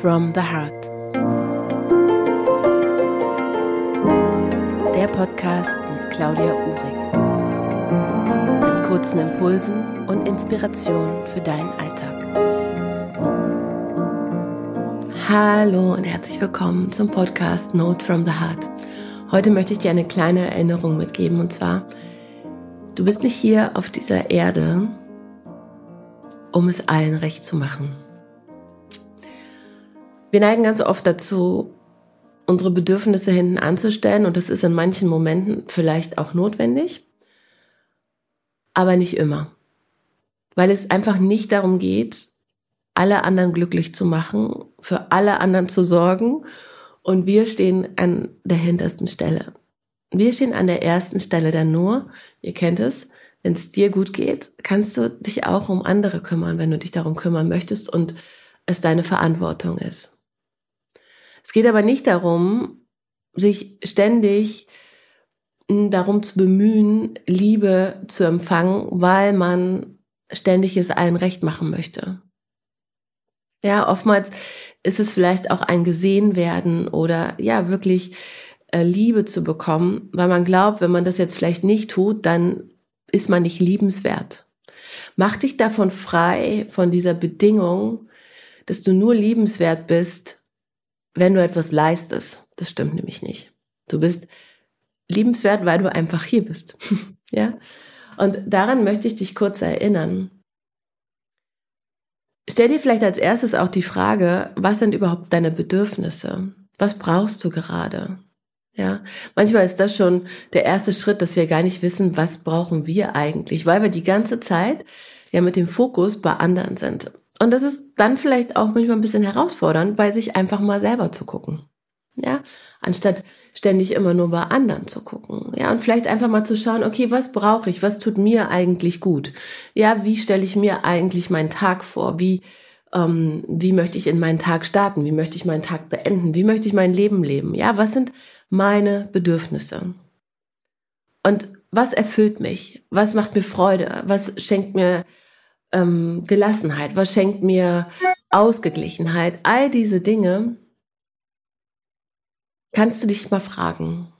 from the Heart. Der Podcast mit Claudia Uhrig. Mit kurzen Impulsen und Inspirationen für deinen Alltag. Hallo und herzlich willkommen zum Podcast Note from the Heart. Heute möchte ich dir eine kleine Erinnerung mitgeben und zwar, du bist nicht hier auf dieser Erde, um es allen recht zu machen. Wir neigen ganz oft dazu, unsere Bedürfnisse hinten anzustellen und das ist in manchen Momenten vielleicht auch notwendig, aber nicht immer. Weil es einfach nicht darum geht, alle anderen glücklich zu machen, für alle anderen zu sorgen und wir stehen an der hintersten Stelle. Wir stehen an der ersten Stelle dann nur, ihr kennt es, wenn es dir gut geht, kannst du dich auch um andere kümmern, wenn du dich darum kümmern möchtest und es deine Verantwortung ist. Es geht aber nicht darum, sich ständig hm, darum zu bemühen, Liebe zu empfangen, weil man ständig es allen recht machen möchte. Ja, oftmals ist es vielleicht auch ein gesehen werden oder ja, wirklich äh, Liebe zu bekommen, weil man glaubt, wenn man das jetzt vielleicht nicht tut, dann ist man nicht liebenswert. Mach dich davon frei, von dieser Bedingung, dass du nur liebenswert bist, wenn du etwas leistest. Das stimmt nämlich nicht. Du bist liebenswert, weil du einfach hier bist. ja? Und daran möchte ich dich kurz erinnern. Stell dir vielleicht als erstes auch die Frage, was sind überhaupt deine Bedürfnisse? Was brauchst du gerade? Ja, manchmal ist das schon der erste Schritt, dass wir gar nicht wissen, was brauchen wir eigentlich, weil wir die ganze Zeit ja mit dem Fokus bei anderen sind. Und das ist dann vielleicht auch manchmal ein bisschen herausfordernd, bei sich einfach mal selber zu gucken. Ja, anstatt ständig immer nur bei anderen zu gucken. Ja, und vielleicht einfach mal zu schauen, okay, was brauche ich? Was tut mir eigentlich gut? Ja, wie stelle ich mir eigentlich meinen Tag vor? Wie, ähm, wie möchte ich in meinen Tag starten? Wie möchte ich meinen Tag beenden? Wie möchte ich mein Leben leben? Ja, was sind meine Bedürfnisse? Und was erfüllt mich? Was macht mir Freude? Was schenkt mir ähm, Gelassenheit? Was schenkt mir Ausgeglichenheit? All diese Dinge kannst du dich mal fragen.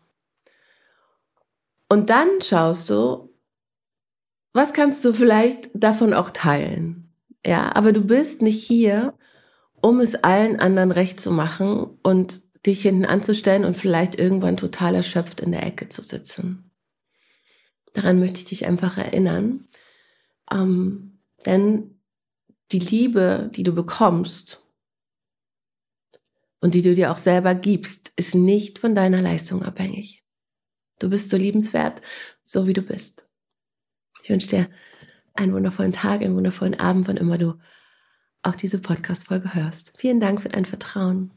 Und dann schaust du, was kannst du vielleicht davon auch teilen? Ja, aber du bist nicht hier, um es allen anderen recht zu machen und dich hinten anzustellen und vielleicht irgendwann total erschöpft in der Ecke zu sitzen. Daran möchte ich dich einfach erinnern. Ähm, denn die Liebe, die du bekommst und die du dir auch selber gibst, ist nicht von deiner Leistung abhängig. Du bist so liebenswert, so wie du bist. Ich wünsche dir einen wundervollen Tag, einen wundervollen Abend, wann immer du auch diese Podcast-Folge hörst. Vielen Dank für dein Vertrauen.